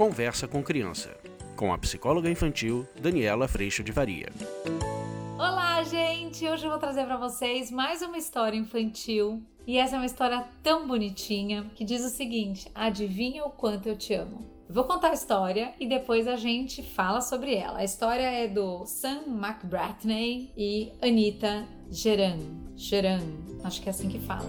Conversa com Criança, com a psicóloga infantil Daniela Freixo de Varia. Olá, gente! Hoje eu vou trazer para vocês mais uma história infantil. E essa é uma história tão bonitinha que diz o seguinte: Adivinha o quanto eu te amo? Vou contar a história e depois a gente fala sobre ela. A história é do Sam McBratney e Anita Geran. Geran, acho que é assim que fala.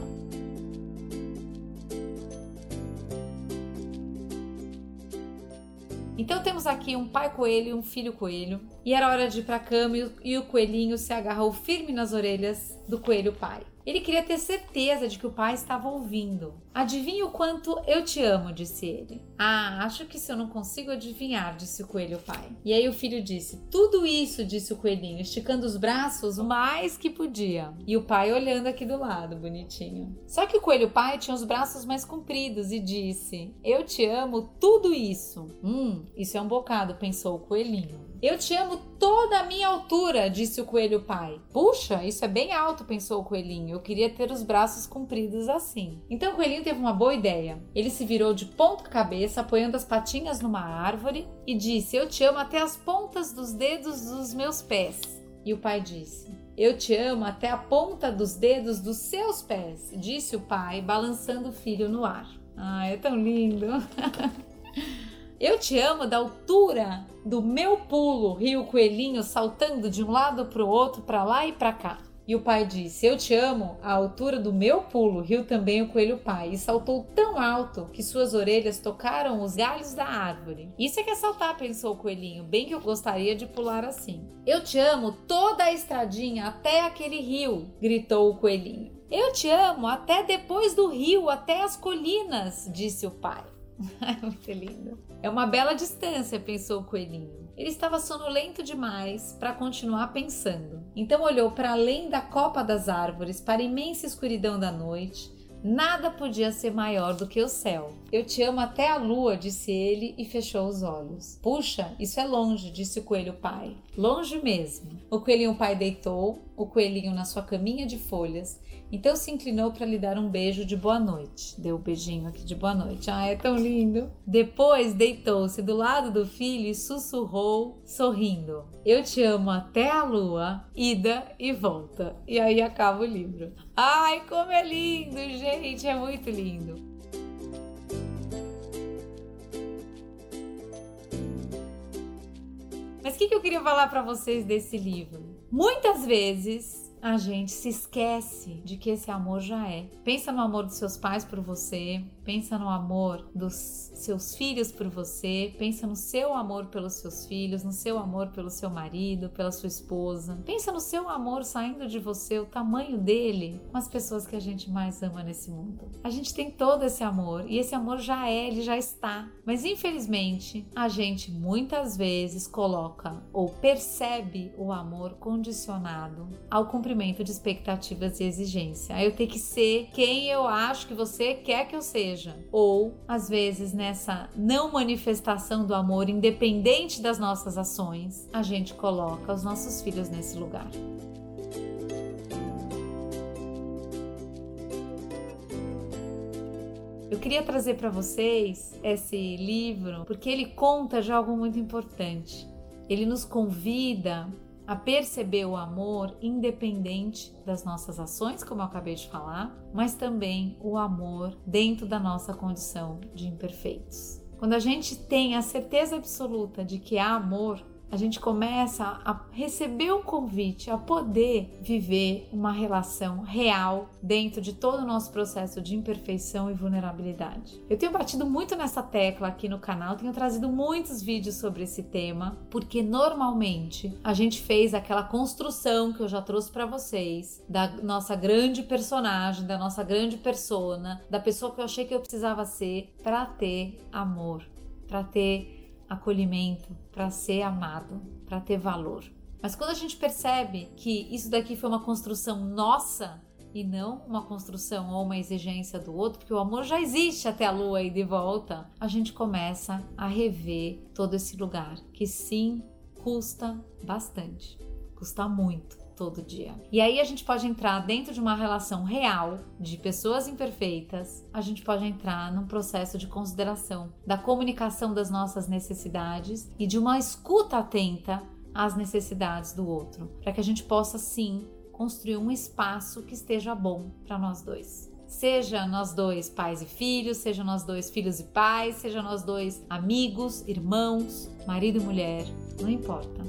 Então temos aqui um pai coelho e um filho coelho. E era hora de ir para a cama e o coelhinho se agarrou firme nas orelhas do coelho pai. Ele queria ter certeza de que o pai estava ouvindo. Adivinha o quanto eu te amo, disse ele. Ah, acho que se eu não consigo adivinhar, disse o coelho pai. E aí o filho disse: Tudo isso, disse o coelhinho, esticando os braços o mais que podia. E o pai olhando aqui do lado, bonitinho. Só que o coelho pai tinha os braços mais compridos e disse: Eu te amo, tudo isso. Hum, isso é um bocado, pensou o coelhinho. Eu te amo toda a minha altura, disse o coelho pai. Puxa, isso é bem alto, pensou o coelhinho. Eu queria ter os braços compridos assim. Então o coelhinho teve uma boa ideia. Ele se virou de ponta cabeça, apoiando as patinhas numa árvore e disse: Eu te amo até as pontas dos dedos dos meus pés. E o pai disse: Eu te amo até a ponta dos dedos dos seus pés, disse o pai, balançando o filho no ar. Ah, é tão lindo! Eu te amo da altura do meu pulo, riu o coelhinho saltando de um lado para o outro, para lá e para cá. E o pai disse: Eu te amo à altura do meu pulo, riu também o coelho pai, e saltou tão alto que suas orelhas tocaram os galhos da árvore. Isso é que é saltar, pensou o coelhinho, bem que eu gostaria de pular assim. Eu te amo toda a estradinha até aquele rio, gritou o coelhinho. Eu te amo até depois do rio, até as colinas, disse o pai. Muito lindo. É uma bela distância, pensou o coelhinho. Ele estava sonolento demais para continuar pensando. Então olhou para além da copa das árvores, para a imensa escuridão da noite. Nada podia ser maior do que o céu. Eu te amo até a lua, disse ele e fechou os olhos. Puxa, isso é longe, disse o coelho pai. Longe mesmo. O coelhinho pai deitou, o coelhinho na sua caminha de folhas então se inclinou para lhe dar um beijo de boa noite. Deu o um beijinho aqui de boa noite. Ah, é tão lindo. Depois deitou-se do lado do filho e sussurrou, sorrindo: Eu te amo até a lua, ida e volta. E aí acaba o livro. Ai, como é lindo, gente! É muito lindo. Mas o que, que eu queria falar para vocês desse livro? Muitas vezes a gente se esquece de que esse amor já é. Pensa no amor dos seus pais por você, pensa no amor dos seus filhos por você, pensa no seu amor pelos seus filhos, no seu amor pelo seu marido, pela sua esposa. Pensa no seu amor saindo de você, o tamanho dele com as pessoas que a gente mais ama nesse mundo. A gente tem todo esse amor e esse amor já é, ele já está. Mas infelizmente, a gente muitas vezes coloca ou percebe o amor condicionado ao cumprimento cumprimento de expectativas e exigência. Eu tenho que ser quem eu acho que você quer que eu seja. Ou, às vezes, nessa não manifestação do amor, independente das nossas ações, a gente coloca os nossos filhos nesse lugar. Eu queria trazer para vocês esse livro porque ele conta de algo muito importante. Ele nos convida a perceber o amor independente das nossas ações, como eu acabei de falar, mas também o amor dentro da nossa condição de imperfeitos. Quando a gente tem a certeza absoluta de que há amor, a gente começa a receber um convite a poder viver uma relação real dentro de todo o nosso processo de imperfeição e vulnerabilidade. Eu tenho batido muito nessa tecla aqui no canal, tenho trazido muitos vídeos sobre esse tema, porque normalmente a gente fez aquela construção que eu já trouxe para vocês da nossa grande personagem, da nossa grande persona, da pessoa que eu achei que eu precisava ser para ter amor, para ter acolhimento, para ser amado, para ter valor. Mas quando a gente percebe que isso daqui foi uma construção nossa e não uma construção ou uma exigência do outro, porque o amor já existe até a lua e de volta, a gente começa a rever todo esse lugar que sim custa bastante, custa muito todo dia. E aí a gente pode entrar dentro de uma relação real de pessoas imperfeitas, a gente pode entrar num processo de consideração da comunicação das nossas necessidades e de uma escuta atenta às necessidades do outro, para que a gente possa sim construir um espaço que esteja bom para nós dois. Seja nós dois pais e filhos, seja nós dois filhos e pais, seja nós dois amigos, irmãos, marido e mulher, não importa.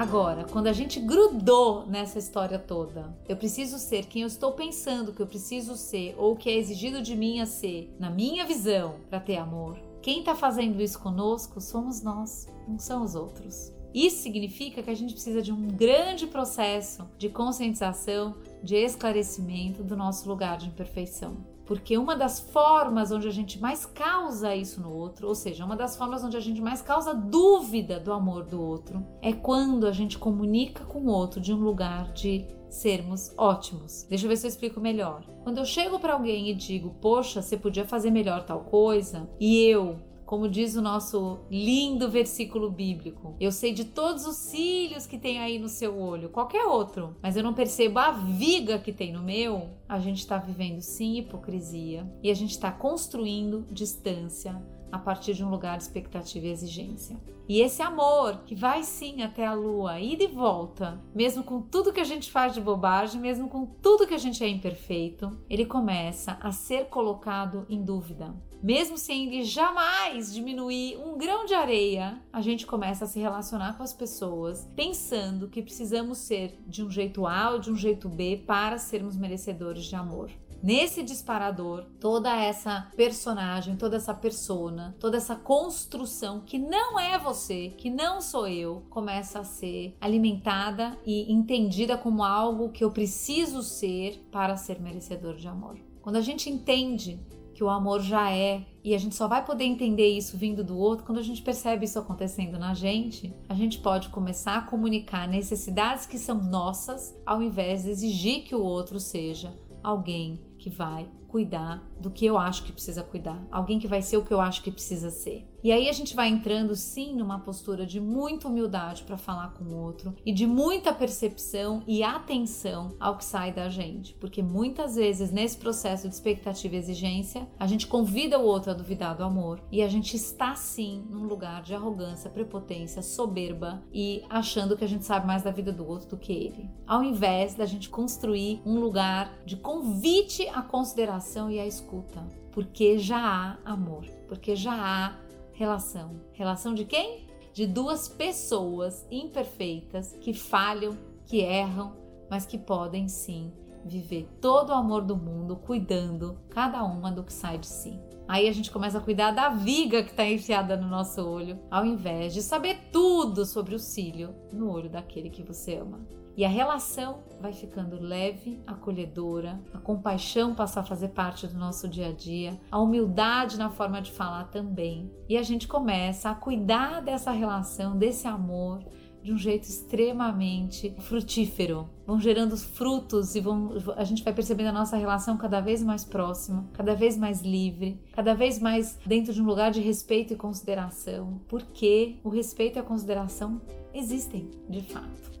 Agora, quando a gente grudou nessa história toda, eu preciso ser quem eu estou pensando que eu preciso ser ou que é exigido de mim a ser, na minha visão, para ter amor. Quem está fazendo isso conosco somos nós, não são os outros. Isso significa que a gente precisa de um grande processo de conscientização, de esclarecimento do nosso lugar de imperfeição. Porque uma das formas onde a gente mais causa isso no outro, ou seja, uma das formas onde a gente mais causa dúvida do amor do outro, é quando a gente comunica com o outro de um lugar de sermos ótimos. Deixa eu ver se eu explico melhor. Quando eu chego para alguém e digo, poxa, você podia fazer melhor tal coisa, e eu como diz o nosso lindo versículo bíblico. Eu sei de todos os cílios que tem aí no seu olho, qualquer outro, mas eu não percebo a viga que tem no meu. A gente está vivendo sim hipocrisia e a gente está construindo distância a partir de um lugar de expectativa e exigência. E esse amor que vai sim até a lua, ida e volta, mesmo com tudo que a gente faz de bobagem, mesmo com tudo que a gente é imperfeito, ele começa a ser colocado em dúvida. Mesmo sem ele jamais diminuir um grão de areia, a gente começa a se relacionar com as pessoas pensando que precisamos ser de um jeito A ou de um jeito B para sermos merecedores de amor. Nesse disparador, toda essa personagem, toda essa persona, toda essa construção que não é você, que não sou eu, começa a ser alimentada e entendida como algo que eu preciso ser para ser merecedor de amor. Quando a gente entende que o amor já é, e a gente só vai poder entender isso vindo do outro quando a gente percebe isso acontecendo na gente, a gente pode começar a comunicar necessidades que são nossas, ao invés de exigir que o outro seja alguém que vai cuidar do que eu acho que precisa cuidar, alguém que vai ser o que eu acho que precisa ser. E aí a gente vai entrando sim numa postura de muita humildade para falar com o outro e de muita percepção e atenção ao que sai da gente, porque muitas vezes nesse processo de expectativa e exigência, a gente convida o outro a duvidar do amor e a gente está sim num lugar de arrogância, prepotência, soberba e achando que a gente sabe mais da vida do outro do que ele. Ao invés da gente construir um lugar de convite à consideração e à escuta, porque já há amor, porque já há relação. Relação de quem? De duas pessoas imperfeitas que falham, que erram, mas que podem sim viver todo o amor do mundo, cuidando cada uma do que sai de si. Aí a gente começa a cuidar da viga que está enfiada no nosso olho, ao invés de saber tudo sobre o cílio no olho daquele que você ama. E a relação vai ficando leve, acolhedora, a compaixão passa a fazer parte do nosso dia a dia, a humildade na forma de falar também. E a gente começa a cuidar dessa relação, desse amor, de um jeito extremamente frutífero. Vão gerando frutos e vão, a gente vai percebendo a nossa relação cada vez mais próxima, cada vez mais livre, cada vez mais dentro de um lugar de respeito e consideração, porque o respeito e a consideração existem de fato.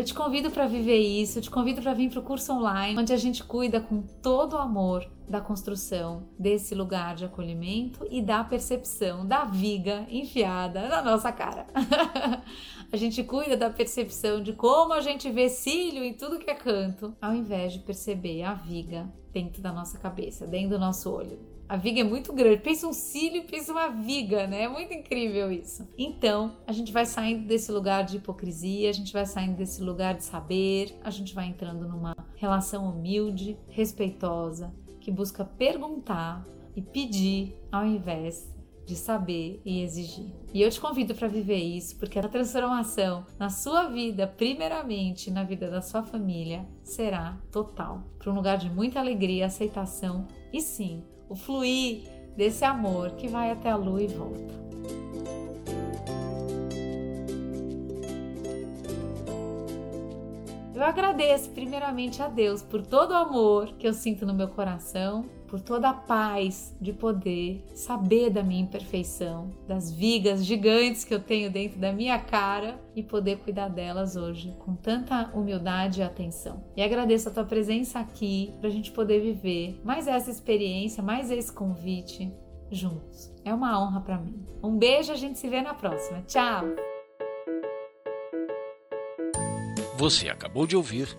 Eu te convido para viver isso, eu te convido para vir para o curso online, onde a gente cuida com todo o amor da construção desse lugar de acolhimento e da percepção da viga enfiada na nossa cara. a gente cuida da percepção de como a gente vê cílio em tudo que é canto, ao invés de perceber a viga dentro da nossa cabeça, dentro do nosso olho. A viga é muito grande. Pensa um cílio pensa uma viga, né? É muito incrível isso. Então, a gente vai saindo desse lugar de hipocrisia, a gente vai saindo desse lugar de saber, a gente vai entrando numa relação humilde, respeitosa, que busca perguntar e pedir ao invés de saber e exigir. E eu te convido para viver isso, porque a transformação na sua vida, primeiramente na vida da sua família, será total. Para um lugar de muita alegria, aceitação e sim, o fluir desse amor que vai até a lua e volta. Eu agradeço primeiramente a Deus por todo o amor que eu sinto no meu coração, por toda a paz de poder saber da minha imperfeição, das vigas gigantes que eu tenho dentro da minha cara e poder cuidar delas hoje com tanta humildade e atenção. E agradeço a tua presença aqui para a gente poder viver mais essa experiência, mais esse convite juntos. É uma honra para mim. Um beijo, a gente se vê na próxima. Tchau! Você acabou de ouvir